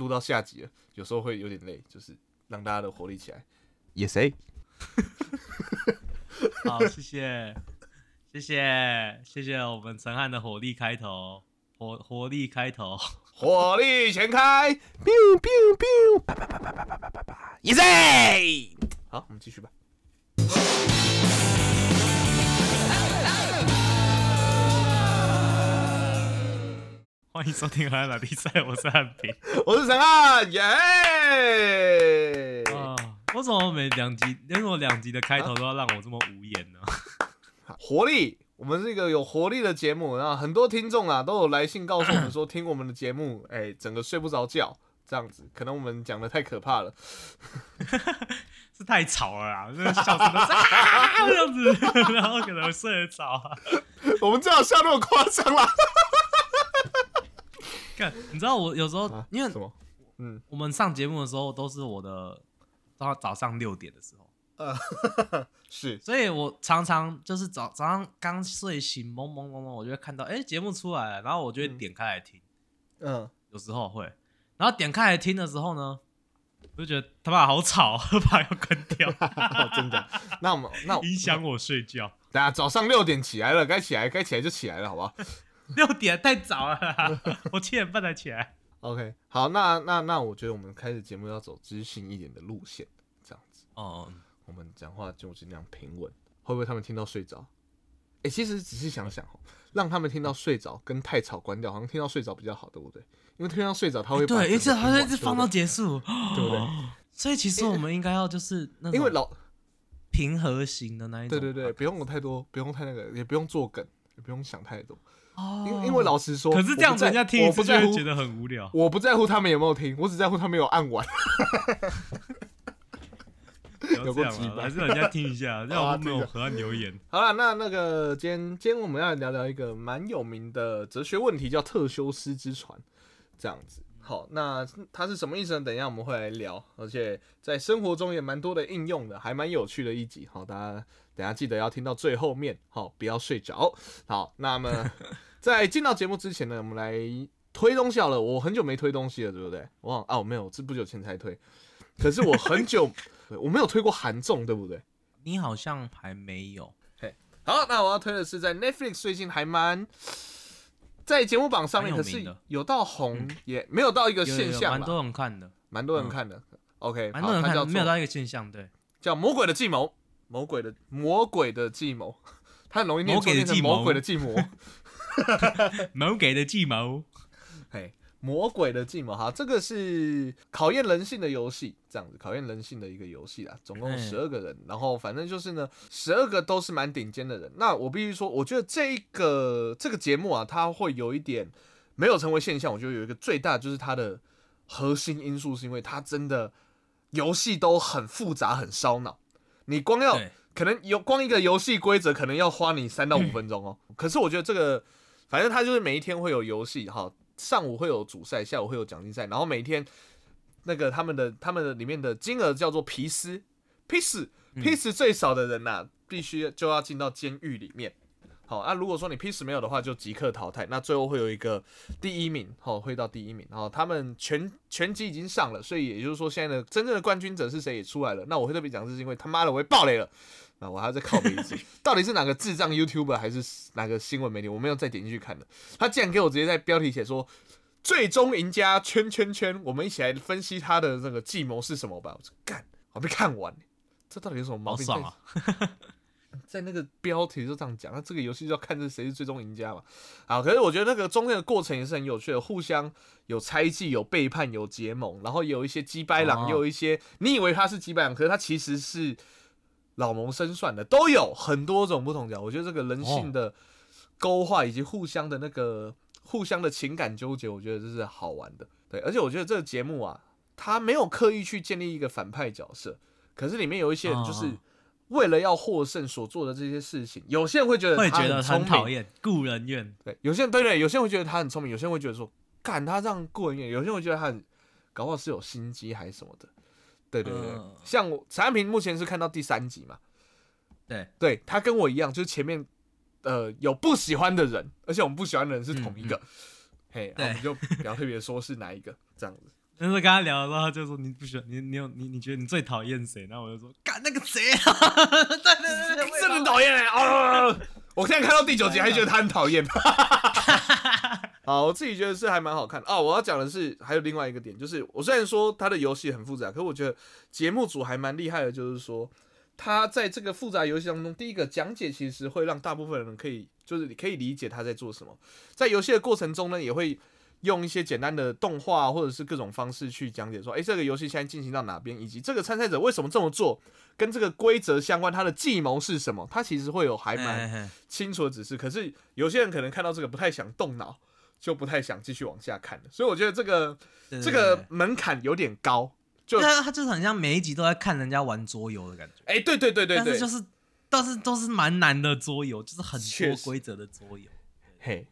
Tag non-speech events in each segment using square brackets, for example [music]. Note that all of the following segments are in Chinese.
录到下集了，有时候会有点累，就是让大家的活力起来。也谁？[laughs] 好，谢谢，谢谢，谢谢我们陈汉的火力开头，火火力开头，火力全开，biu biu biu，叭叭叭叭叭叭叭叭叭，也谁？好，我们继续吧。欢迎收听《海拉比赛》，我是汉平。[laughs] 我是陈汉，耶！啊，为什么每两集，为什么两集的开头都要让我这么无言呢？[laughs] 活力，我们是一个有活力的节目，然后很多听众啊都有来信告诉我们说，听我们的节目，[laughs] 哎，整个睡不着觉，这样子，可能我们讲的太可怕了，是太吵了啊，那个笑声都是啊这样子，然后可能睡得着啊。我们最好笑那么夸张啦。看，你知道我有时候啊因为什么？嗯，我们上节目的时候都是我的到早上六点的时候，呃，[laughs] 是，所以我常常就是早早上刚睡醒，懵懵懵懵，我就会看到哎节、目出来了，然后我就会嗯。点开来听，嗯，有时候会，然后点开来听的时候呢，我就觉得他妈好吵，[laughs] 把它要关掉，哦 [laughs] 真的。那我们那影响我睡觉。大家早上六点起来了，该起来该起来就起来了，好不好 [laughs] 六点太早了啦，我七点半才起来。？OK，好，那那那我觉得我们开始节目要走知性一点的路线，这样子，哦，我们讲话就尽量平稳，会不会他们听到睡着？哎、其实仔细想想哦，让他们听到睡着跟太吵关掉，好像听到睡着比较好，对不对？因为听到睡着他会把对，因为这整个听完好像一直放到对结束，不对对不对？所以其实我们应该要就是因为老平和型的那一种。对对对，不用有太多，不用太那个，也不用做梗，也不用想太多。哦，因为因为老实说，可是这样子人家听一我不在乎次就会觉，得很无聊。我不在乎他们有没有听，我只在乎他们有按完。[laughs] 有这样啊，够鸡掰还是人家听一下，这样我们没有河岸留言。好了，那那个今天今天我们要聊聊一个蛮有名的哲学问题，叫特修斯之船，这样子。好，那它是什么意思呢？等一下我们会来聊，而且在生活中也蛮多的应用的，还蛮有趣的一集。好，大家等一下记得要听到最后面，好，不要睡着。好，那么在进到节目之前呢，我们来推东西好了。我很久没推东西了，对不对？我忘啊，我没有，是不久前才推。可是我很久 [laughs] 我没有推过韩综，对不对？你好像还没有，嘿好，那我要推的是在 Netflix 最近还蛮在节目榜上面，可是有到红，也没有到一个现象有蛮多，人看的，蛮多人看的。OK，蛮多人看的，没有到一个现象。对，叫魔鬼的计谋，魔鬼的魔鬼的计谋，[laughs] 它很容易念魔鬼的错念成计谋魔鬼的计谋。[laughs] [laughs] 谋给的计谋。嘿，魔鬼的计谋，哈，这个是考验人性的游戏，这样子考验人性的一个游戏啦。总共嗯十二个人，然后反正就是呢，十二个都是蛮顶尖的人。那我必须说，我觉得这一个这个节目啊，它会有一点没有成为现象。我觉得有一个最大就是它的核心因素，是因为它真的游戏都很复杂，很烧脑。你光要对，可能有光一个游戏规则，可能要花你三到五分钟哦。可是我觉得这个，反正它就是每一天会有游戏哈，上午会有主赛，下午会有奖金赛，然后每一天那个他们的他们的里面的金额叫做皮斯，皮斯嗯皮斯最少的人呐、必须就要进到监狱里面。好，那、如果说你 P 十没有的话，就即刻淘汰。那最后会有一个第一名，好，会到第一名。然后他们全全集已经上了，所以也就是说，现在的真正的冠军者是谁也出来了。那我会特别讲，是因为他妈的我会爆雷了。那我还要再拷贝一次，[laughs] 到底是哪个智障 YouTuber 还是哪个新闻媒体？我没有再点进去看的。他竟然给我直接在标题写说“最终赢家圈圈圈”，我们一起来分析他的那个计谋是什么吧。我说干，我还没看完，这到底有什么毛病？好爽啊！在那个标题就这样讲，那这个游戏就要看这谁是最终赢家嘛。啊，可是我觉得那个中间的过程也是很有趣的，互相有猜忌、有背叛、有结盟，然后有一些鸡掰狼，有一些你以为他是鸡掰狼，可是他其实是老谋深算的，都有很多种不同角。我觉得这个人性的勾画以及互相的那个互相的情感纠结，我觉得这是好玩的。对，而且我觉得这个节目啊，他没有刻意去建立一个反派角色，可是里面有一些人就是哦为了要获胜所做的这些事情，有些人会觉得他会觉得聪明。很讨，厌，故人怨。对，有些人对对，有些人会觉得他很聪明，有些人会觉得说，干他让过人怨，有些人会觉得他很搞不好是有心机还是什么的，对对对，像我陈安平目前是看到第三集嘛，对，对他跟我一样，就是前面呃有不喜欢的人，而且我们不喜欢的人是同一个，嘿，然后我们就比较特别说是哪一个这样子。那时候跟他聊的时候，他就说你不喜欢你你有你你觉得你最讨厌谁？然后我就说干那个谁啊，[laughs] 对对对对，真的很讨厌哎哦！[laughs] 我现在看到第九集还觉得他很讨厌。[laughs] 好，我自己觉得是还蛮好看哦。我要讲的是还有另外一个点，就是我虽然说他的游戏很复杂，可我觉得节目组还蛮厉害的，就是说他在这个复杂游戏当中，第一个讲解其实会让大部分人可以，就是你可以理解他在做什么。在游戏的过程中呢，也会用一些简单的动画或者是各种方式去讲解说，诶，这个游戏现在进行到哪边，以及这个参赛者为什么这么做，跟这个规则相关，他的计谋是什么，他其实会有还蛮。清楚的指示，可是有些人可能看到这个不太想动脑，就不太想继续往下看了。所以我觉得这个这个门槛有点高。就对啊，他就是很像每一集都在看人家玩桌游的感觉。哎、对对对对对，但是就是，但是都是蛮难的桌游，就是很确实多规则的桌游。嘿，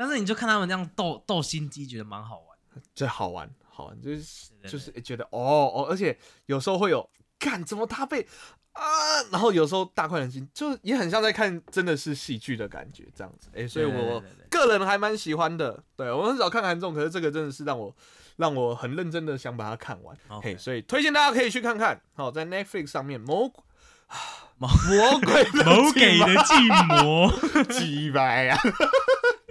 但是你就看他们这样斗斗心机，觉得蛮好玩。这好玩好玩，就是就是觉得哦哦，而且有时候会有，看怎么他被啊，然后有时候大快人心，就也很像在看真的是喜剧的感觉这样子。哎、所以我个人还蛮喜欢的。对我很少看韩综，可是这个真的是让我让我很认真的想把它看完。嘿，所以推荐大家可以去看看。好，在 Netflix 上面魔魔魔鬼的某给的寂寞。[laughs] 鸡掰呀。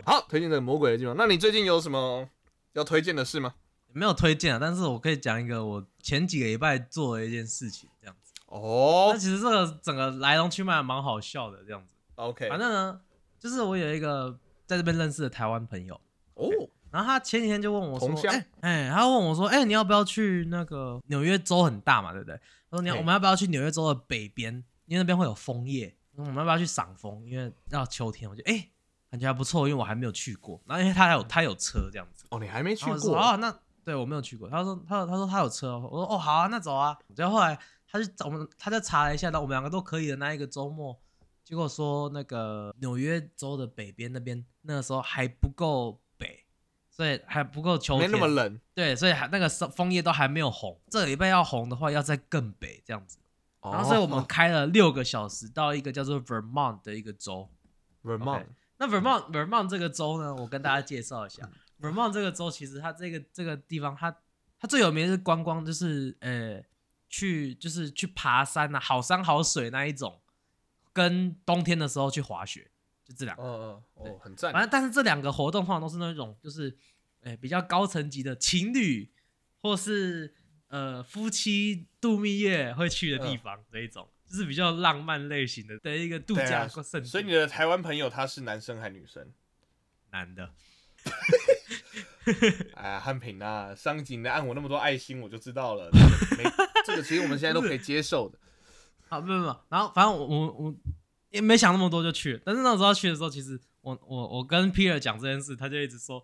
好，推荐这个魔鬼的地方。那你最近有什么要推荐的事吗？没有推荐啊，但是我可以讲一个我前几个礼拜做的一件事情，这样子。哦那其实这个整个来龙去脉蛮好笑的，这样子。，OK，反正呢，就是我有一个在这边认识的台湾朋友，哦，然后他前几天就问我说同：“乡哎、哎他问我说：‘哎、你要不要去那个纽约州很大嘛，对不对？’他说：‘你要我们要不要去纽约州的北边？因为那边会有枫叶。我们要不要去赏枫？因为要秋天。’我就哎、感觉还不错，因为我还没有去过。然后因为他还有他有车这样子，哦，你还没去过？哦，那对我没有去过。他说他说他说他有车哦，我说哦好啊，那走啊。然后后来他就找我们，他就查了一下，那我们两个都可以的那一个周末，结果说那个纽约州的北边那边那个时候还不够北，所以还不够秋没，那么冷。对，所以还那个枫枫叶都还没有红。这个礼拜要红的话，要再更北这样子。然后所以我们哦开了六个小时到一个叫做 Vermont 的一个州。Vermont 那 Vermont Vermont 这个州呢，我跟大家介绍一下，Vermont 这个州其实它这个这个地方，它它最有名的是观光，就是呃去就是去爬山啊，好山好水那一种，跟冬天的时候去滑雪，就这两个。嗯嗯，对哦，很赞反。正但是这两个活动通常都是那种就是呃比较高层级的情侣或是呃夫妻度蜜月会去的地方这一种，就是比较浪漫类型的的一个度假胜地。所以你的台湾朋友他是男生还女生？男的。[laughs] 哎呀，汉平啊，上一集你按我那么多爱心，我就知道了。这个没，这个其实我们现在都可以接受的。[laughs] 啊，不不不，然后反正我我我也没想那么多就去了，但是那时候去的时候，其实我我我跟 Peter 讲这件事，他就一直说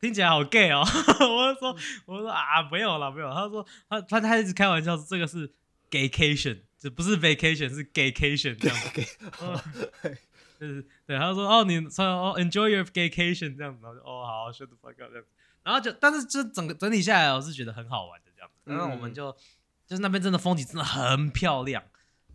听起来好 gay 哦，[laughs] 我就说我说啊没有了没有，他说他他他一直开玩笑说这个是 gaycation，这不是 vacation 是 gaycation 这样子，对 [laughs] [laughs] 就是对，他说哦你说哦 enjoy your vacation 这样子，然后就哦好 shut the fuck up 这样子，然后就但是就整个整体下来，我是觉得很好玩的这样子，然后我们嗯。就就是那边真的风景真的很漂亮。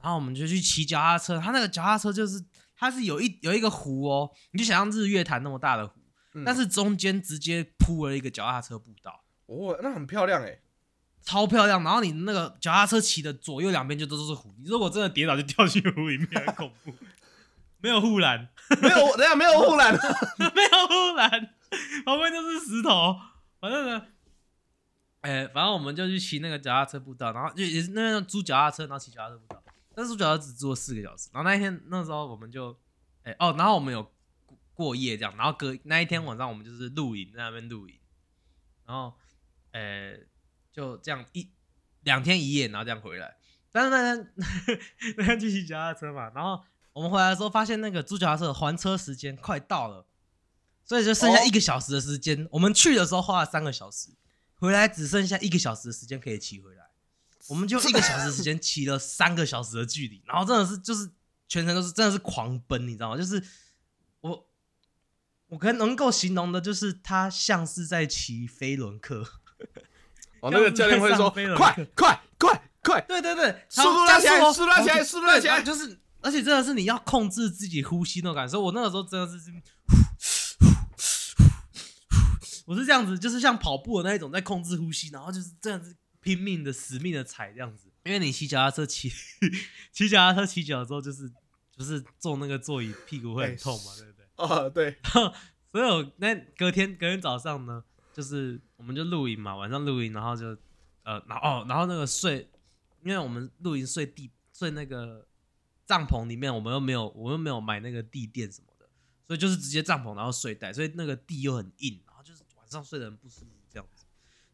然后我们就去骑脚踏车，它那个脚踏车就是它是有一有一个湖哦，你就想象日月潭那么大的湖，嗯。但是中间直接铺了一个脚踏车步道，哦，那很漂亮哎。超漂亮。然后你那个脚踏车骑的左右两边就都是湖，你如果真的跌倒就掉进湖里面，很恐怖。[laughs] 没有护栏，没有，等一下没有护栏。[laughs] 没有护栏，旁边就是石头。反正呢，哎、反正我们就去骑那个脚踏车步道，然后就也是那边租脚踏车，然后骑脚踏车步道。但是租脚踏车只租了四个小时，然后那一天那时候我们就，哎、哦，然后我们有过过夜这样，然后隔那一天晚上我们就是露营在那边露营，然后，呃、就这样一两天一夜，然后这样回来。但是那天 [laughs] 那天去骑脚踏车嘛，然后我们回来的时候发现那个租脚踏车还车时间快到了，所以就剩下哦一个小时的时间。我们去的时候花了三个小时，回来只剩下一个小时的时间可以骑回来。我们就 [laughs] 一个小时时间骑了三个小时的距离，然后真的是就是全程都是真的是狂奔，你知道吗？就是我我可能能够形容的就是他像是在骑飞轮课。哦，那个教练会说：“飞了快快快快，对对对，速度拉起来加速度拉起来速度拉起来就是，而且真的是你要控制自己呼吸那种感受。我那个时候真的是，我 [laughs] 我是这样子，就是像跑步的那一种，在控制呼吸，然后就是这样子拼命的、死命的踩这样子。因为你骑脚踏车骑骑脚踏车骑久了之后，就是就是坐那个座椅屁股会很痛嘛，对不对？哦，对，所以我那隔天隔天早上呢，就是我们就露营嘛，晚上露营，然后就呃，然后哦，然后那个睡，因为我们露营睡地睡那个帐篷里面，我们又没有我们又没有买那个地垫什么的，所以就是直接帐篷然后睡袋，所以那个地又很硬，然后就是晚上睡得很不舒服这样子。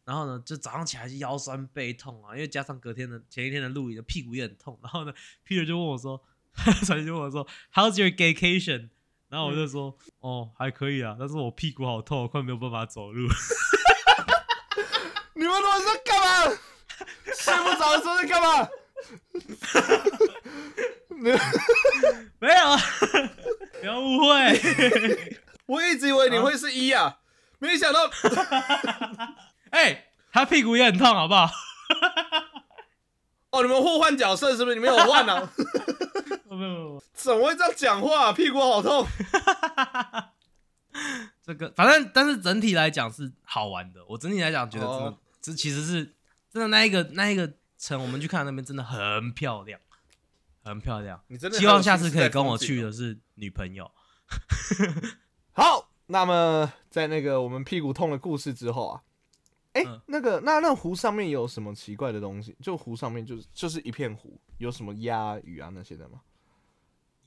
然后呢，就早上起来就腰酸背痛啊，因为加上隔天的前一天的露营，屁股也很痛。然后呢，Peter 就问我说，[laughs] 他就问我说，How's your vacation？然后我就说，哦，还可以啊，但是我屁股好痛，我快没有办法走路。[laughs] 你们晚上干嘛？睡不着的时候在干嘛？你 [laughs] 没有，[laughs] 啊，不要误会。我一直以为你会是一啊，没想到。哎，他屁股也很痛，好不好？哦，你们互换角色是不是？你们有换啊？没 [laughs] 有怎么会这样讲话？屁股好痛。[laughs] 这个反正，但是整体来讲是好玩的。我整体来讲觉得真的，这其实是真的。那一个那一个城，我们去看那边真的很漂亮，很漂亮。你真的希望下次可以跟我去的是女朋友。[laughs] 好，那么在那个我们屁股痛的故事之后啊。哎，那个，那那湖上面有什么奇怪的东西？就湖上面就是就是一片湖，有什么鸭鱼啊那些的吗？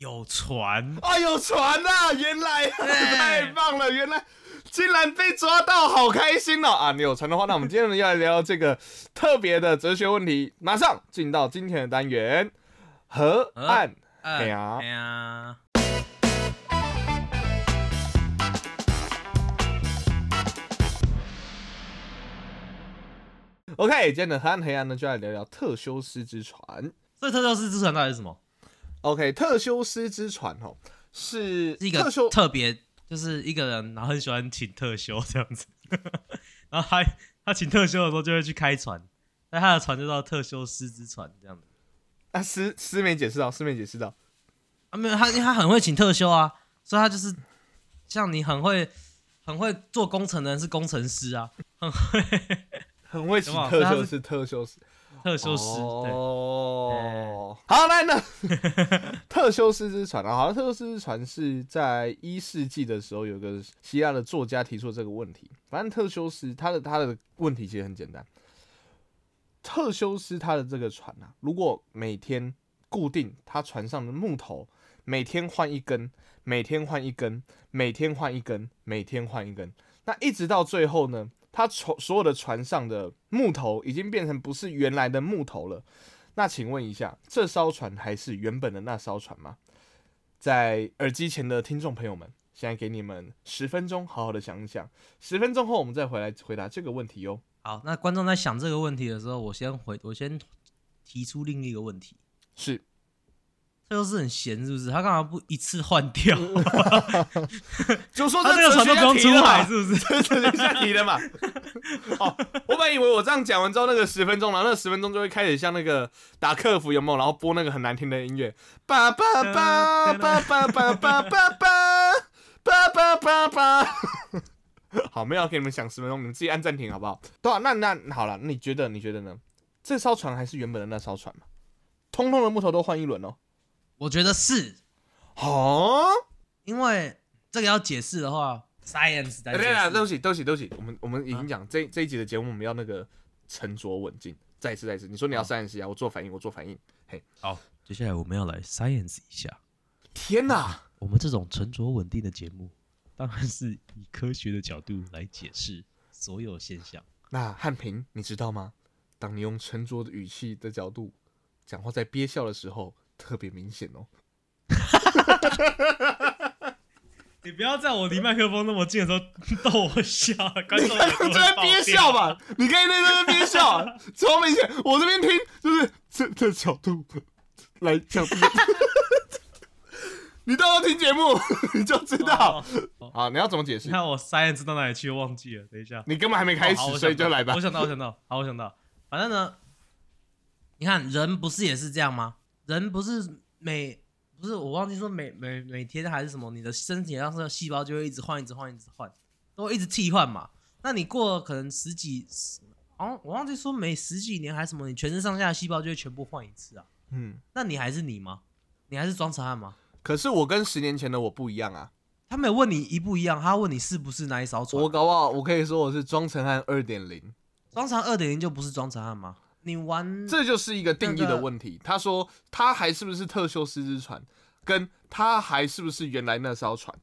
有船啊，有船啊！原来太棒了，原来竟然被抓到，好开心哦！啊，你有船的话，那我们今天呢要来聊这个特别的哲学问题。马上进到今天的单元，河岸哎呀。OK，今天的黑暗黑暗呢，就来聊聊特修斯之船。这特修斯之船到底是什么？OK，特修斯之船哦，是一个特修特别，就是一个人，然后很喜欢请特修这样子。[laughs] 然后他他请特修的时候，就会去开船，那他的船就叫特修斯之船这样子。啊，师师没解释到，师没解释到啊，没有他，因为他很会请特修啊，所以他就是像你很会很会做工程的人是工程师啊，很会。很会请特修是，特修斯，特修斯哦。好，来呢，[laughs] 特修斯之船啊，好像特修斯之船是在一世纪的时候，有个希腊的作家提出这个问题。反正特修斯他的他的问题其实很简单，特修斯他的这个船啊，如果每天固定他船上的木头，每天换一根，每天换一根，每天换一根，每天换一根，那一直到最后呢？它船所有的船上的木头已经变成不是原来的木头了，那请问一下，这艘船还是原本的那艘船吗？在耳机前的听众朋友们，现在给你们十分钟，好好的想一想，十分钟后我们再回来回答这个问题哟。好，那观众在想这个问题的时候，我先回，我先提出另一个问题，是。他又是很闲，是不是？他干嘛不一次换掉？[laughs] 就说他这个船都不用出海，是不是？[laughs] 这是下题的嘛？[laughs] 哦，我本来以为我这样讲完之后，那个十分钟，然后那十分钟就会开始像那个打客服有没有？然后播那个很难听的音乐，叭叭叭叭叭叭叭叭叭叭叭叭。好，没有给你们想十分钟，你们自己按暂停好不好？对啊，那那好了，你觉得你觉得呢？这艘船还是原本的那艘船吗？通通的木头都换一轮哦。我觉得是，哦，因为这个要解释的话，science 在。对啊，对不起，对不起，对不起，我们我们已经讲这这一集的节目，我们要那个沉着稳静。再一次，再一次，你说你要 science 啊，我做反应，我做反应。嘿，好，接下来我们要来 science 一下。天哪，我们这种沉着稳定的节目，当然是以科学的角度来解释所有现象。那汉平，你知道吗？当你用沉着的语气的角度讲话，在憋笑的时候。特别明显哦！[laughs] 你不要在我离麦克风那么近的时候逗我笑，观众 [laughs] 就在憋笑吧？你可以在那边憋笑，超明显。我这边听就是这这角度来讲，[laughs] 你到时候听节目你就知道。好，你要怎么解释？你看我 science 到哪里去？忘记了。等一下，你根本还没开始，所以就来吧。我想到，我想到，好，我想到。反正呢，你看人不是也是这样吗？人不是每不是我忘记说每每每天还是什么，你的身体上是细胞就会一直换，一直换，一直换，都会一直替换嘛。那你过了可能十几，好像我忘记说每十几年还是什么，你全身上下的细胞就会全部换一次啊。嗯，那你还是你吗？你还是庄成汉吗？可是我跟十年前的我不一样啊，他没有问你一不一样，他问你是不是那一艘船我。搞不好我可以说我是庄成汉二点零，庄成汉二点零就不是庄成汉吗？你玩这就是一个定义的问题。他说他还是不是特修斯之船，跟他还是不是原来那艘船，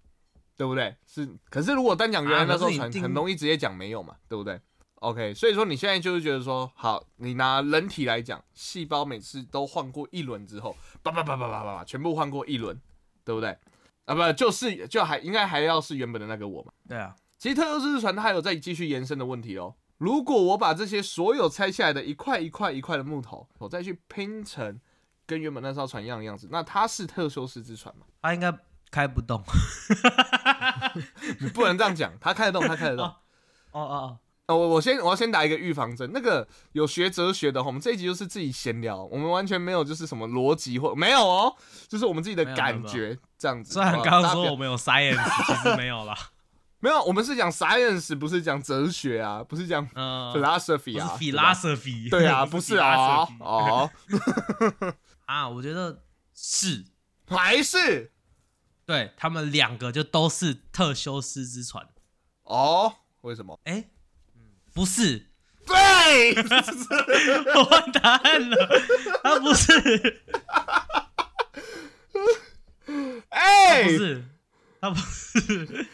对不对？是，可是如果单讲原来那艘船，很容易直接讲没有嘛，对不对？OK，所以说你现在就是觉得说，好，你拿人体来讲，细胞每次都换过一轮之后，叭叭叭叭叭叭叭，全部换过一轮，对不对？啊，不，就是就还应该还要是原本的那个我嘛。对啊，其实特修斯之船它还有再继续延伸的问题哦。如果我把这些所有拆下来的一块一块一块的木头，我再去拼成跟原本那艘船一样的样子，那它是特修斯之船吗？它应该开不动。你不能这样讲，它开得动，它开得动。哦 [laughs] 哦哦，呃，我我先我要先打一个预防针。那个有学哲学的，我们这一集就是自己闲聊，我们完全没有就是什么逻辑或没有哦，就是我们自己的感觉这样子。虽然刚刚说我们有 science，其实没有啦。没有，我们是讲 science，不是讲哲学啊，不是讲嗯，philosophy 啊，philosophy。对啊，[laughs] 不是啊，哦，[laughs] 啊，我觉得是。还是？对他们两个就都是特修斯之船。哦，为什么？哎，不是，对，[laughs] 我换答案了，他不是，哎、不是，他不是，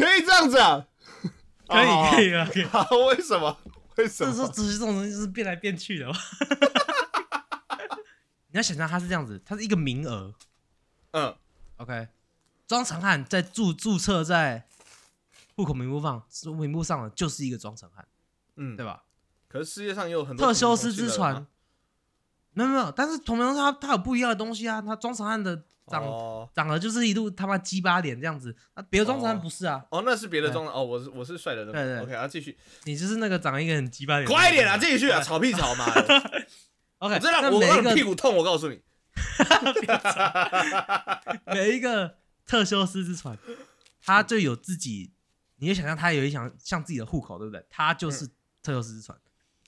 可以这样子啊？[laughs] 可以哦可以啊，可以。[laughs] 好，为什么？为什么这时候么？哲学这种东西就是变来变去的嘛。[laughs] 你要想象他是这样子，他是一个名额嗯，，OK。庄成汉在注注册在户口名簿上，名簿上的就是一个庄成汉，嗯，对吧？可是世界上也有很多特修斯之船啊，没有没有，但是同样他他有不一样的东西啊。他庄成汉的长、哦长得就是一路他妈鸡巴脸这样子，啊，别的庄成汉哦不是啊，哦，那是别的对装哦，我是我是帅的那对对个。OK，啊，继续，你就是那个长得一个很鸡巴脸。快一点啊，继续啊，吵屁吵嘛！[laughs] OK，我真的那我屁股痛，我告诉你。[laughs] 每一个特修斯之船，他就有自己，你就想象他有一想像自己的户口，对不对？他就是特修斯之船。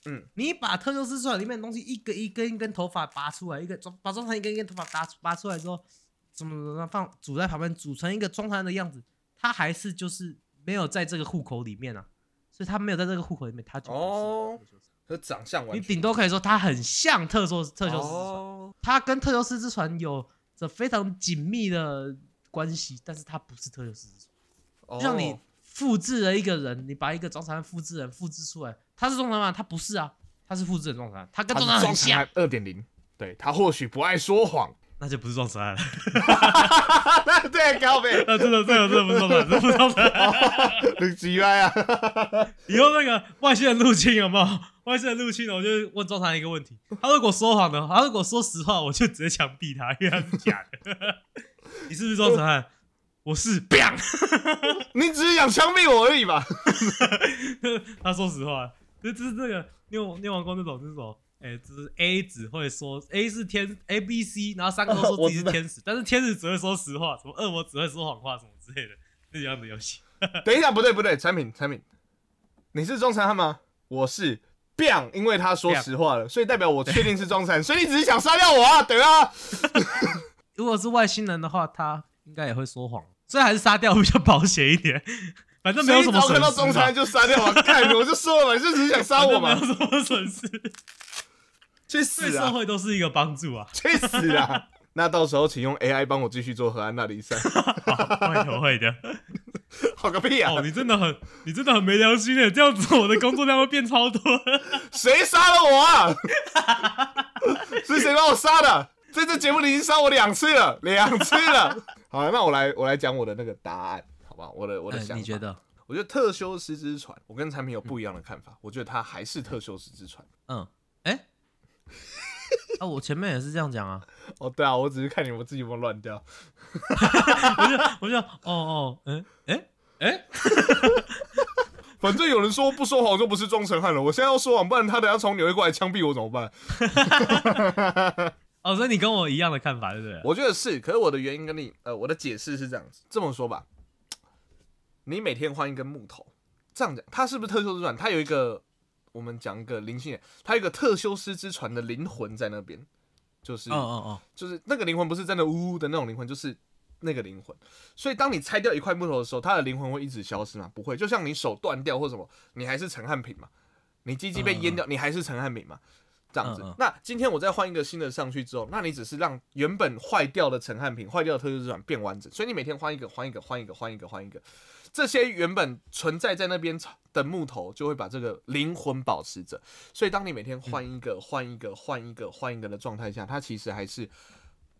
嗯，你把特修斯之船里面的东西一根一根一根头发拔出来，一个装把装成一根一根头发拔拔出来之后，怎么怎么放组在旁边，组成一个装船的样子，他还是就是没有在这个户口里面啊，所以他没有在这个户口里面，他就哦和长相完你顶多可以说他很像特修特修斯之船。哦，它跟特修斯之船有着非常紧密的关系，但是他不是特修斯之船。哦就像你复制了一个人，你把一个庄长汉复制人复制出来，他是庄长汉吗？他不是啊，他是复制人庄长汉，他跟庄长汉很像，二点零，对他或许不爱说谎，那就不是庄长汉了。[laughs] 对，高飞，[laughs] 啊，真的，这个真的不是庄长汉，这不是庄长汉。很奇怪啊。[laughs] 以后那个外星人入侵有没有？外星人入侵了，我就问庄长汉一个问题：他如果说谎的，他如果说实话，我就直接枪毙他，因为他是假的。你是不是庄长汉？我是，砰！你只是想枪毙我而已吧？他说实话，这这是这个，你有你有玩过那种那种，哎、就是 A 只会说 A 是天 A B C，然后三个都说自己是天使，但是天使只会说实话，什么恶魔只会说谎话，什么之类的这样的游戏。[laughs] 等一下，不对不对，产品产品，你是庄成汉吗？我是。biang，因为他说实话了，所以代表我确定是庄成，所以你只是想杀掉我啊？对啊，[laughs] 如果是外星人的话，他应该也会说谎，所以还是杀掉比较保险一点。反正没有什么损失看到庄成就杀掉嘛。看，我就说了嘛，你就只是想杀我嘛没，有什么损失，去对死啊！社会都是一个帮助啊。去死啊！[laughs] 那到时候请用 AI 帮我继续做河岸那里賽，好，[laughs] 会的会的。好个屁啊！哦，你真的很，你真的很没良心的，这样子我的工作量会变超多。[laughs] 谁杀了我啊？是谁把我杀的？在这节目里已经杀我两次了，两次了。好，那我来我来讲我的那个答案，好不好？我的我的想法，哎你觉？得？我觉得特修斯之船，我跟产品有不一样的看法。我觉得它还是特修斯之船。嗯，哎、啊，我前面也是这样讲啊，[laughs] 哦，对啊，我只是看你我自己有没有乱掉。[laughs] 我就我就哦哦，嗯，哎、哎、[laughs] 反正有人说不说谎就不是装成汉了。我现在要说谎，不然他等下从纽约过来枪毙我怎么办？哦，所以你跟我一样的看法，对不对？我觉得是，可是我的原因跟你，呃，我的解释是这样子，这么说吧，你每天换一根木头，这样讲，它是不是特修斯之船？它有一个我们讲一个灵性点，它有一个特修斯之船的灵魂在那边，就是哦哦哦，就是那个灵魂不是真的呜呜的那种灵魂，就是那个灵魂。所以当你拆掉一块木头的时候，它的灵魂会一直消失吗？不会，就像你手断掉或什么，你还是陈汉平嘛。你鸡鸡被淹掉，你还是陈汉平嘛。这样子嗯嗯，那今天我再换一个新的上去之后，那你只是让原本坏掉的陈汉平、坏掉的特修斯之船变完整，所以你每天换一个、换一个、换一个、换一个、换一个，这些原本存在在那边的木头就会把这个灵魂保持着。所以当你每天换一个、换一个、换一个、换一个的状态下，它其实还是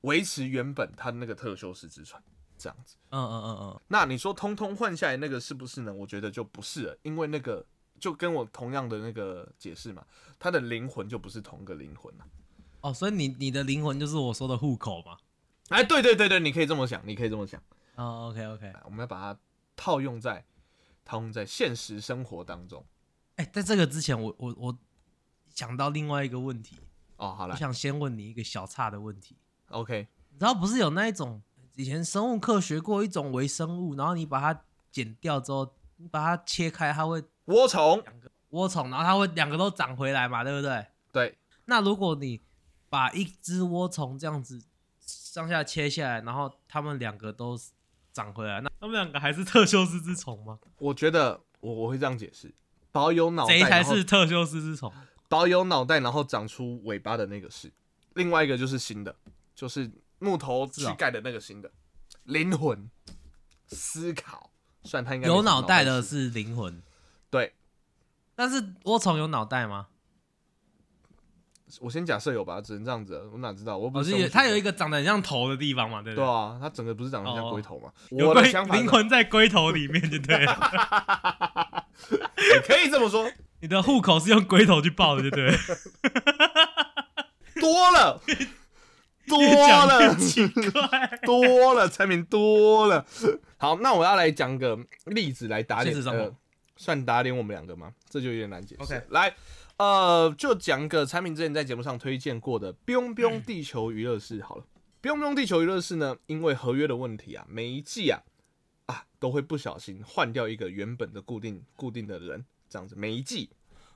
维持原本它那个特修斯之船这样子。嗯嗯嗯嗯，那你说通通换下来那个是不是呢？我觉得就不是了，因为那个就跟我同样的那个解释嘛，他的灵魂就不是同个灵魂了。哦，所以你你的灵魂就是我说的户口嘛？哎，对对对对，你可以这么想，你可以这么想。哦，OK OK，我们要把它套用在套用在现实生活当中。哎，在这个之前，我我我想到另外一个问题，哦，好了我想先问你一个小差的问题，，OK，你知道不是有那一种以前生物课学过一种微生物，然后你把它剪掉之后，你把它切开，它会涡虫，两个涡虫，然后它会两个都长回来嘛，对不对？对，那如果你把一只涡虫这样子上下切下来，然后它们两个都长回来，那它们两个还是特修斯之虫吗？我觉得我我会这样解释：保有脑袋，谁才是特修斯之虫？保有脑袋，然后长出尾巴的那个是。另外一个就是新的，就是木头是哦去盖的那个新的灵魂思考。算它应该有脑袋的是是灵魂，对，但是涡虫有脑袋吗？我先假设有吧，只能这样子了，我哪知道？我不我是它有一个长得很像头的地方嘛，对不对？对啊，它整个不是长得像哦龟头吗？有我的想法是灵魂在龟头里面就对了。[laughs] 也可以这么说，你的户口是用龟头去报的，就对了。[laughs] 多了，多 [laughs] 越讲了越，奇怪。多了，产品多了。好，那我要来讲个例子来打脸现实，生活呃，算打脸我们两个吗？这就有点难解释。OK 来，呃，就讲个产品之前在节目上推荐过的 “biong 嗯 biong 地球娱乐室”好了。“biong biong 地球娱乐室”呢，因为合约的问题啊，每一季啊啊都会不小心换掉一个原本的固定固定的人，这样子每一季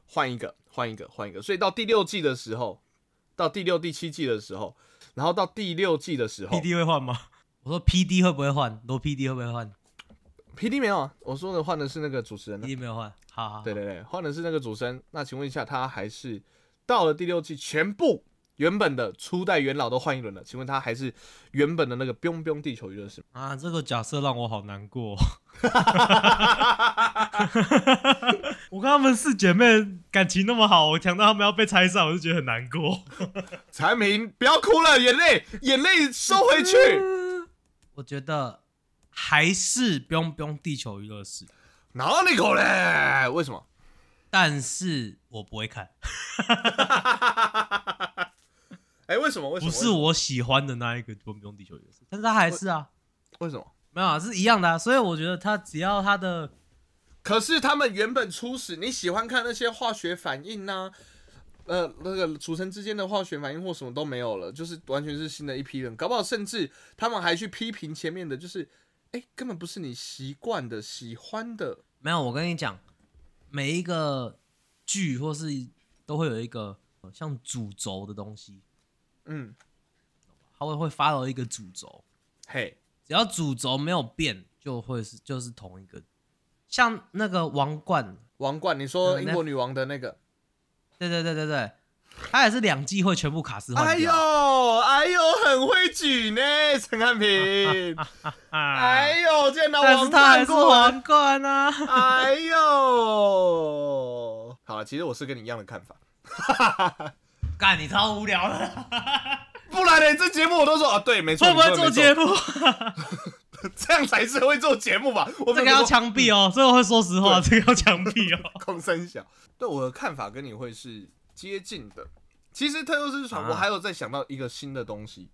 换一个，换一个，换一个，所以到第六季的时候，到第六、第七季的时候，然后到第六季的时候 P D 会换吗？我说 P D 会不会换？罗 P D 会不会换，P D 没有啊，我说的换的是那个主持人、？P 啊，D 没有换。好好，对对对，换的是那个主持人。那请问一下，他还是到了第六季，全部原本的初代元老都换一轮了，请问他还是原本的那个 biong biong 地球娱乐室吗？啊，这个假设让我好难过。[laughs] 我跟他们四姐妹感情那么好，我想到他们要被拆散，我就觉得很难过。[laughs] 产品不要哭了，眼泪眼泪收回去。[laughs] 我觉得还是不用不用地球娱乐室，哪里口嘞？为什么？但是我不会看，[laughs] 哎、为什么？为什么？不是我喜欢的那一个不用不用地球娱乐室，但是它还是啊，为什么？没有啊，是一样的啊，所以我觉得它只要它的可是他们原本初始，你喜欢看那些化学反应呐、呃，那个组成之间的化学反应或什么都没有了，就是完全是新的一批人，搞不好甚至他们还去批评前面的，就是哎、根本不是你习惯的、喜欢的。没有。我跟你讲，每一个剧或是都会有一个呃像主轴的东西，嗯，它会会 follow 一个主轴，嘿，只要主轴没有变，就会是就是同一个。像那个王冠，王冠，你说呃英国女王的那个，对对对对对，它也是两季会全部卡斯换哎掉。呦哎呦，很会举呢，陈汉平，[laughs] 哎呦，竟然拿王但是他还是冠过来。王冠啊！哎呦，好了，其实我是跟你一样的看法，[laughs] 干你超无聊的，[laughs] 不然呢，这节目我都说啊，对，没错，会不会做节目？这样才是会做节目吧？我这个要抢枪毙哦！这个会说实话，这个要枪毙哦。空声小。对我的看法跟你会是接近的。其实特优之船，啊我还有在想到一个新的东西，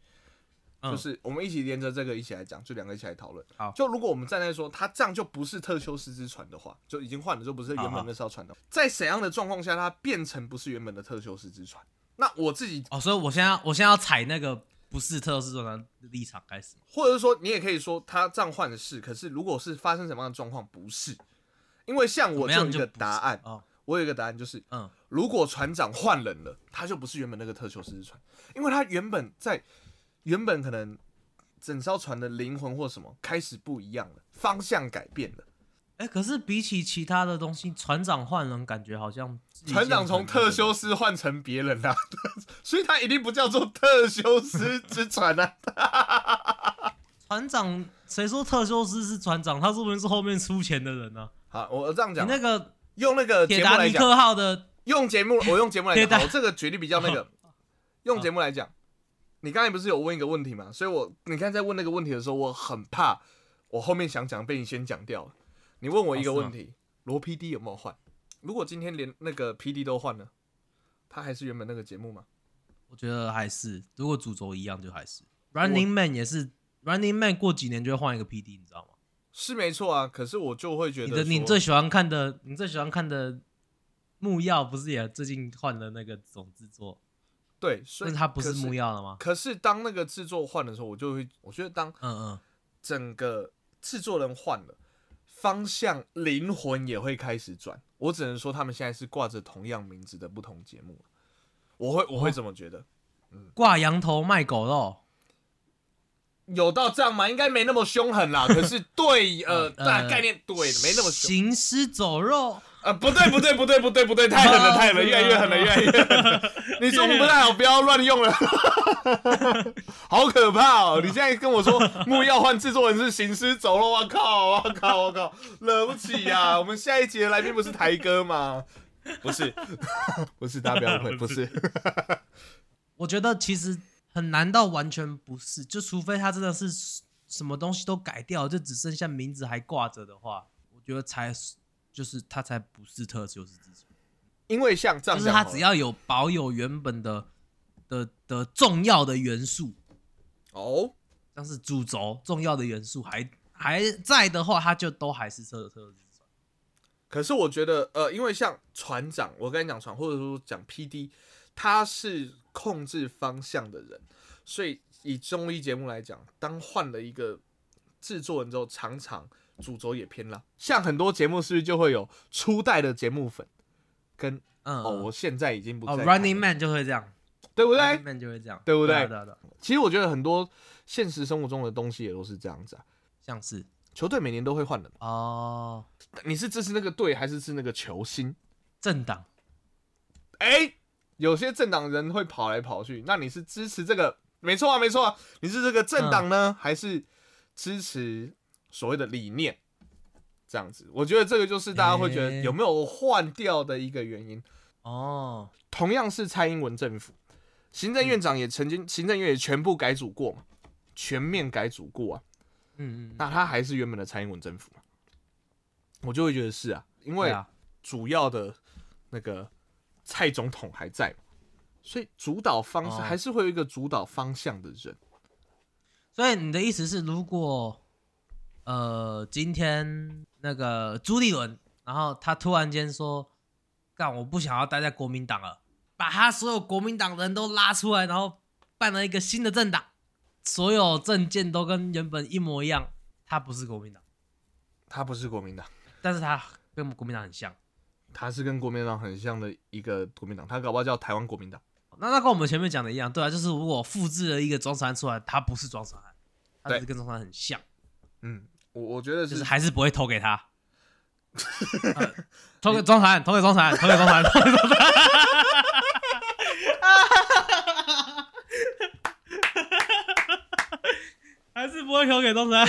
嗯就是我们一起连着这个一起来讲，就两个一起来讨论。好就如果我们站在说它这样就不是特修斯之船的话，就已经换了，就不是原本那艘船的。在怎样的状况下，它变成不是原本的特修斯之船？那我自己，哦，所以我现在我现在要踩那个不是特修斯船的立场开始。或者是说，你也可以说它这样换的是，可是如果是发生什么样的状况，不是。因为像我就有一个答案，哦，我有一个答案就是，嗯，如果船长换人了，他就不是原本那个特修斯之船，因为他原本在原本可能整艘船的灵魂或什么开始不一样了，方向改变了。哎、可是比起其他的东西，船长换人感觉好像船长从特修斯换成别人啦、[laughs] 所以他一定不叫做特修斯之船啊。船长，谁说特修斯是船长？他说不定是后面出钱的人呢、好，我这样你讲，那个用那个铁达尼克号的，用节目，[laughs] 我用节目来讲，我这个举例比较那个，用节目来讲，你刚才不是有问一个问题吗？所以我你刚才在问那个问题的时候，我很怕我后面想讲被你先讲掉了。你问我一个问题，罗 PD 有没有换？如果今天连那个 PD 都换了，他还是原本那个节目吗？我觉得还是，如果主轴一样，就还是 Running Man 也是 Running Man，过几年就会换一个 PD，你知道吗？是没错啊，可是我就会觉得你的你最喜欢看的，你最喜欢看的木曜不是也最近换了那个总制作？对，所以他不是木曜了吗？可是当那个制作换的时候，我就会，我觉得当嗯嗯，整个制作人换了，方向灵魂也会开始转。我只能说，他们现在是挂着同样名字的不同节目。我会我会哦这么觉得，挂羊头卖狗肉，有到这样吗？应该没那么凶狠啦。[laughs] 可是对呃，呃大概念对，没那么凶。行尸走肉，呃，不对不对不对不对不对，太狠了 [laughs] 太狠了，越来越狠了越来越狠了。[laughs] 你中文不太好，不要乱用了，[laughs] 好可怕哦！你现在跟我说木要换制作人是行尸走肉，我靠我靠我靠，惹不起呀、我们下一集的来宾不是台哥吗？不是，不是，大家不要误会，不是。我觉得其实很难到完全不是，就除非他真的是什么东西都改掉，就只剩下名字还挂着的话，我觉得才是就是他才不是特修斯之船，因为像这样就是他只要有保有原本的的的重要的元素，哦，像是主轴重要的元素还还在的话，他就都还是特特。可是我觉得，呃，因为像船长，我跟你讲船，或者说讲 PD，他是控制方向的人，所以以综艺节目来讲，当换了一个制作人之后，常常主轴也偏了。像很多节目是不是就会有初代的节目粉，跟嗯，哦，我现在已经不哦在看了，Running Man 就会这样，对不 Running 对？Man 就会这样，对不对啊对啊对啊其实我觉得很多现实生活中的东西也都是这样子啊。像是球队每年都会换人，哦，你是支持那个队还是是那个球星？政党。哎、有些政党人会跑来跑去，那你是支持这个？没错啊，没错啊，你是这个政党呢，还是支持所谓的理念？这样子，我觉得这个就是大家会觉得有没有换掉的一个原因。哦，同样是蔡英文政府，行政院长也曾经，行政院也全部改组过嘛，全面改组过啊，嗯嗯，那他还是原本的蔡英文政府嘛？我就会觉得是啊，因为主要的那个蔡总统还在嘛，所以主导方向、哦还是会有一个主导方向的人。所以你的意思是，如果呃今天那个朱立伦，然后他突然间说，干我不想要待在国民党了，把他所有国民党人都拉出来，然后办了一个新的政党，所有政见都跟原本一模一样，他不是国民党，他不是国民党，但是他跟国民党很像。他是跟国民党很像的一个国民党，他搞不好叫台湾国民党。那那跟我们前面讲的一样，对啊，就是如果复制了一个庄山出来，他不是庄山，他只是跟庄山很像。嗯，我我觉得就是是还是不会投给他。[laughs] 呃投给中产，投给中产，投给中产，投给庄产。[laughs] 还是不会投给庄产。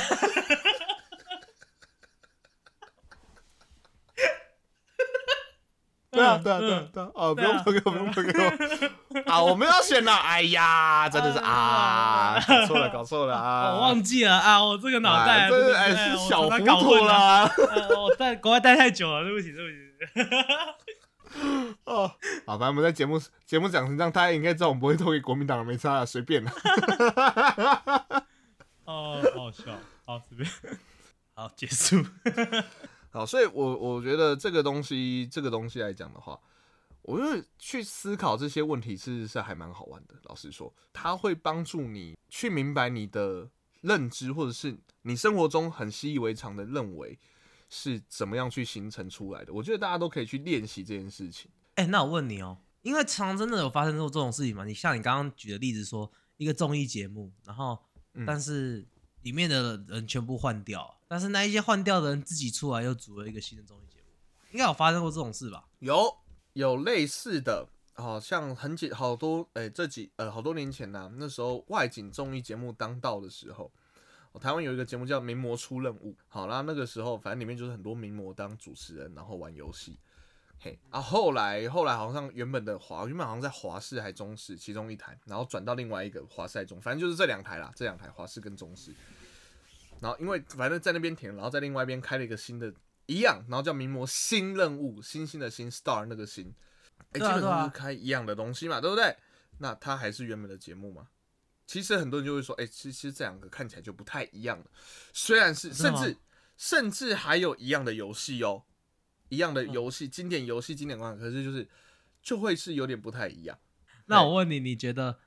对啊，对啊，对啊，对啊，哦，不用投给我，不用投给我啊！我们要选了，哎呀，真的是啊，搞错了，搞错了啊！[laughs] 我忘记了啊，我这个脑袋真的哎是小糊。涂啦。呃我在国外 [laughs] 待太久了，对不起，对不起。[laughs] 哦，好，反正我们在节目节目讲成这样，大家应该知道我们不会投给国民党的，没差了，随便了。哦，好好笑，好随便，好结束。好，所以我我觉得这个东西，这个东西来讲的话，我觉得去思考这些问题，其实是还蛮好玩的。老实说，它会帮助你去明白你的认知，或者是你生活中很习以为常的认为是怎么样去形成出来的。我觉得大家都可以去练习这件事情。哎、那我问你哦，因为常常真的有发生过这种事情嘛？你像你刚刚举的例子说，一个综艺节目，然后嗯但是里面的人全部换掉，但是那一些换掉的人自己出来又组了一个新的综艺节目，应该有发生过这种事吧？有有类似的，好像很几好多哎、这几呃好多年前呐、那时候外景综艺节目当道的时候，台湾有一个节目叫《名模出任务》，好啦，那个时候反正里面就是很多名模当主持人，然后玩游戏。嘿，啊，后来后来好像原本的华原本好像在华视还中视其中一台，然后转到另外一个华视还中，反正就是这两台啦，这两台华视跟中视。然后因为反正在那边停，然后在另外一边开了一个新的一样，然后叫名模新任务，星星的星 star 那个星，哎、基本上是开一样的东西嘛，对不对？那它还是原本的节目吗？其实很多人就会说，哎、其实其实这两个看起来就不太一样了。虽然是甚至甚至还有一样的游戏哦，一样嗯的游戏，经典游戏、经典观可是就是就会是有点不太一样。那我问你，你觉得，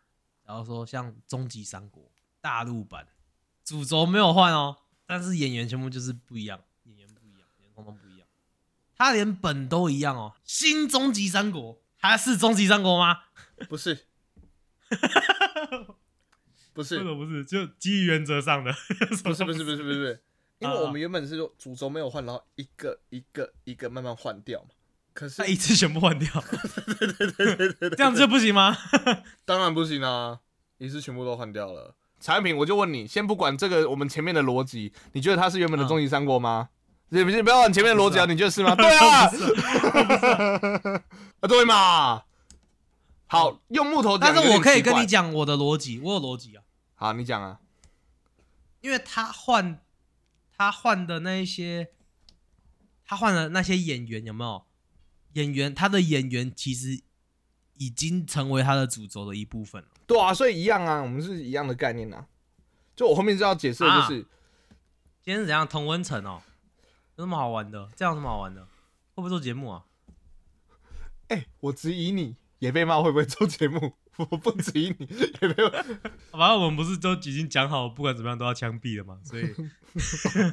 然后说像《终极三国》大陆版，主轴没有换哦，但是演员全部就是不一样，演员不一样，演员通通不一样，他连本都一样哦。新《终极三国》，它是《终极三国》吗？不是，[laughs] 不是为什，么不是？就基于原则上的，不是，不是，不是，不是，不是，因为啊我们原本是说主轴没有换，然后一个一个一个慢慢换掉嘛。可是他一次全部换掉，[laughs] [laughs] 这样就不行吗？[laughs] 当然不行啊，一次全部都换掉了。产品我就问你，先不管这个我们前面的逻辑，你觉得它是原本的嗯终极三国吗？你不是不要管前面的逻辑啊，你觉得是吗？对啊，啊对嘛。好，用木头，但是我可以跟你讲。讲我的逻辑，我有逻辑啊，好，你讲啊。因为他换他换的那一些，他换的那些演员有没有？演员他的演员其实已经成为他的主轴的一部分了。对啊，所以一样啊，我们是一样的概念啊。就我后面就要解释的就是，今天是怎样？同温层哦，有什么好玩的？这样有什么好玩的？会不会做节目啊？哎、我质疑你也被骂会不会做节目，我不质疑你也没有。[laughs] 反正我们不是都已经讲好，不管怎么样都要枪毙了嘛，所以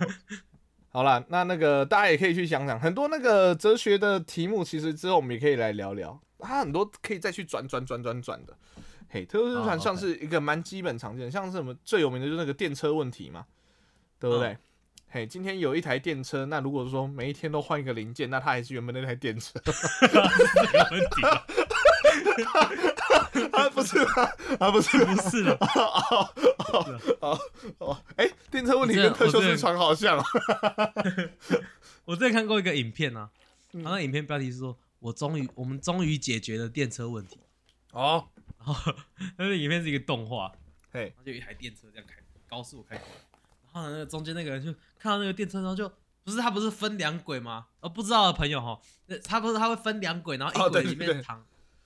[laughs] 好啦，那那个大家也可以去想想，很多那个哲学的题目，其实之后我们也可以来聊聊，它很多可以再去转转转转转的。嘿，特殊哦船像是一个蛮基本常见的，像是我们最有名的就是那个电车问题嘛，对不对？嗯嘿，今天有一台电车，那如果说每一天都换一个零件，那它还是原本那台电车，这个问题啊啊不是吗？啊不是不是的。哦哦哦哦，哎，电车问题跟特修斯船好像。我之前看过一个影片啊，嗯然后那影片标题是说：“我终于，我们终于解决了电车问题。哦，”然后那个影片是一个动画，嘿，就一台电车这样开，高速开过来，然后呢，那个中间那个人就看到那个电车，然后就不是他不是分两轨吗？呃，不知道的朋友哈，那他不是他会分两轨，然后一轨里对对对面躺、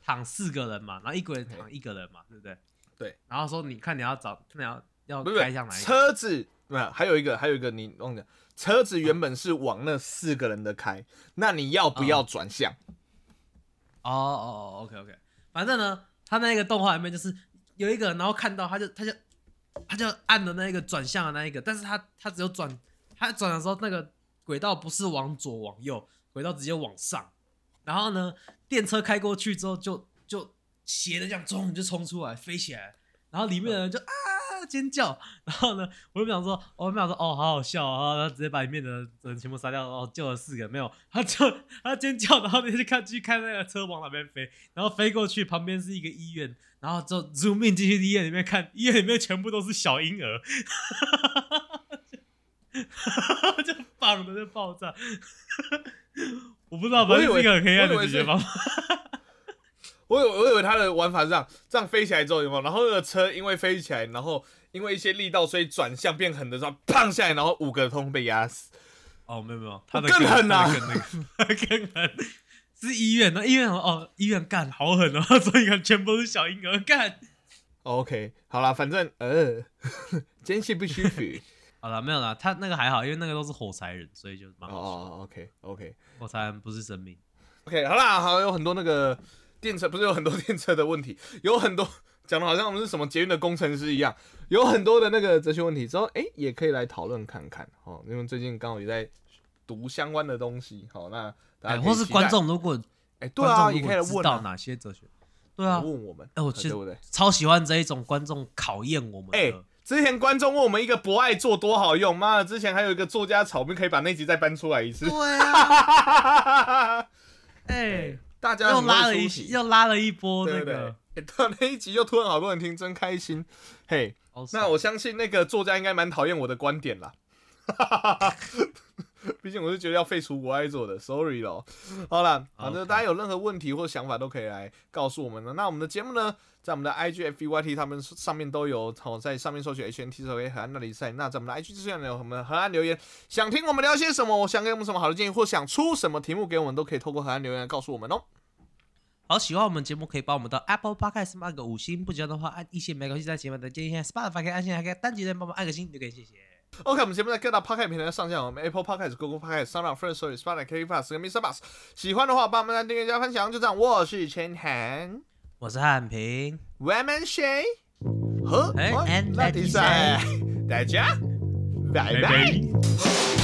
躺四个人嘛，然后一个人躺一个人嘛，对不对？对。然后说你看你要找，看你要要开向哪一个？车子没有，还有一个，还有一个你忘了，车子原本是往那四个人的开，那你要不要转向？哦哦哦，OK OK，反正呢，他那个动画里面就是有一个人，然后看到他就他就他就按了那个转向的那一个，但是他他只有转，他转的时候那个轨道不是往左往右，轨道直接往上，然后呢，电车开过去之后就就斜的这样冲就冲出来飞起来，然后里面的人就啊尖叫，然后呢，我就想说，我就想说，哦，好好笑啊，然后直接把里面的人全部杀掉，哦，救了四个，没有，他就他尖叫，然后你去看去看那个车往哪边飞，然后飞过去，旁边是一个医院，然后就 zoom in 进去医院里面看，医院里面全部都是小婴儿，[laughs] [laughs] 就绑的就爆炸，我不知道，反正是一个很黑暗的解决方法。[laughs] 我以为我以为他的玩法是这样，这样飞起来之后有没有？然后那个车因为飞起来，然后因为一些力道，所以转向变狠的时候，砰下来，然后五个通被压死。哦，没有没有，他的更狠啊更狠。是医院，那医院哦，医院干好狠哦，[laughs] 所以看全部是小婴儿干。OK，好啦，反正呃，[laughs] 坚信不舒服。好了，没有啦，他那个还好，因为那个都是火柴人，所以就蛮哦好笑。哦，OK OK 火柴人不是生命，[laughs] OK，好啦，好有很多那个电车，不是有很多电车的问题，有很多讲的好像我们是什么捷运的工程师一样，有很多的那个哲学问题之后，哎、也可以来讨论看看哦。因为最近刚好也在读相关的东西，好，那大哎，家可以期待或是观，众如果哎，对啊，观众也可以来如果知道问啊，哪些哲学，对啊，问我们，哎我其实对不对？超喜欢这一种观众考验我们的。哎之前观众问我们一个博爱座多好用，妈的，之前还有一个作家草莓可以把那集再搬出来一次。对啊，[laughs] 哎，大家又拉了一又拉了一波？那个。对对啊，[laughs] 那一集又突然好多人听，真开心。嘿，那我相信那个作家应该蛮讨厌我的观点啦。[laughs] [laughs] 毕竟我是觉得要废除国爱做的，sorry 咯。好了，反正大家有任何问题或想法都可以来告诉我们的。那我们的节目呢，在我们的 IG、F B Y T 他们上面都有，好在上面搜取 H N T 手给河岸那里赛。那在我们的 IG 资讯有我们的河岸留言，想听我们聊些什么，我想给我们什么好的建议，或想出什么题目给我们，都可以透过河岸留言来告诉我们哦。好，喜欢我们节目可以帮我们到 Apple Podcast 按个五星，不喜欢的话按一星没关系，在节目的建议下 Spotify 可以按星，还可以单击人帮忙按个星，留言谢谢。OK，我们节目在各大 Podcast 平台上线，我们 Apple Podcast、Google Podcast、s o u n d First Story、Spotify、k p o s 跟 Mr. Bus。喜欢的话，帮我们来订阅加分享。就这样，我是陈涵我是汉平，，Women Shay 和哎 and 拉迪赛，大家拜拜。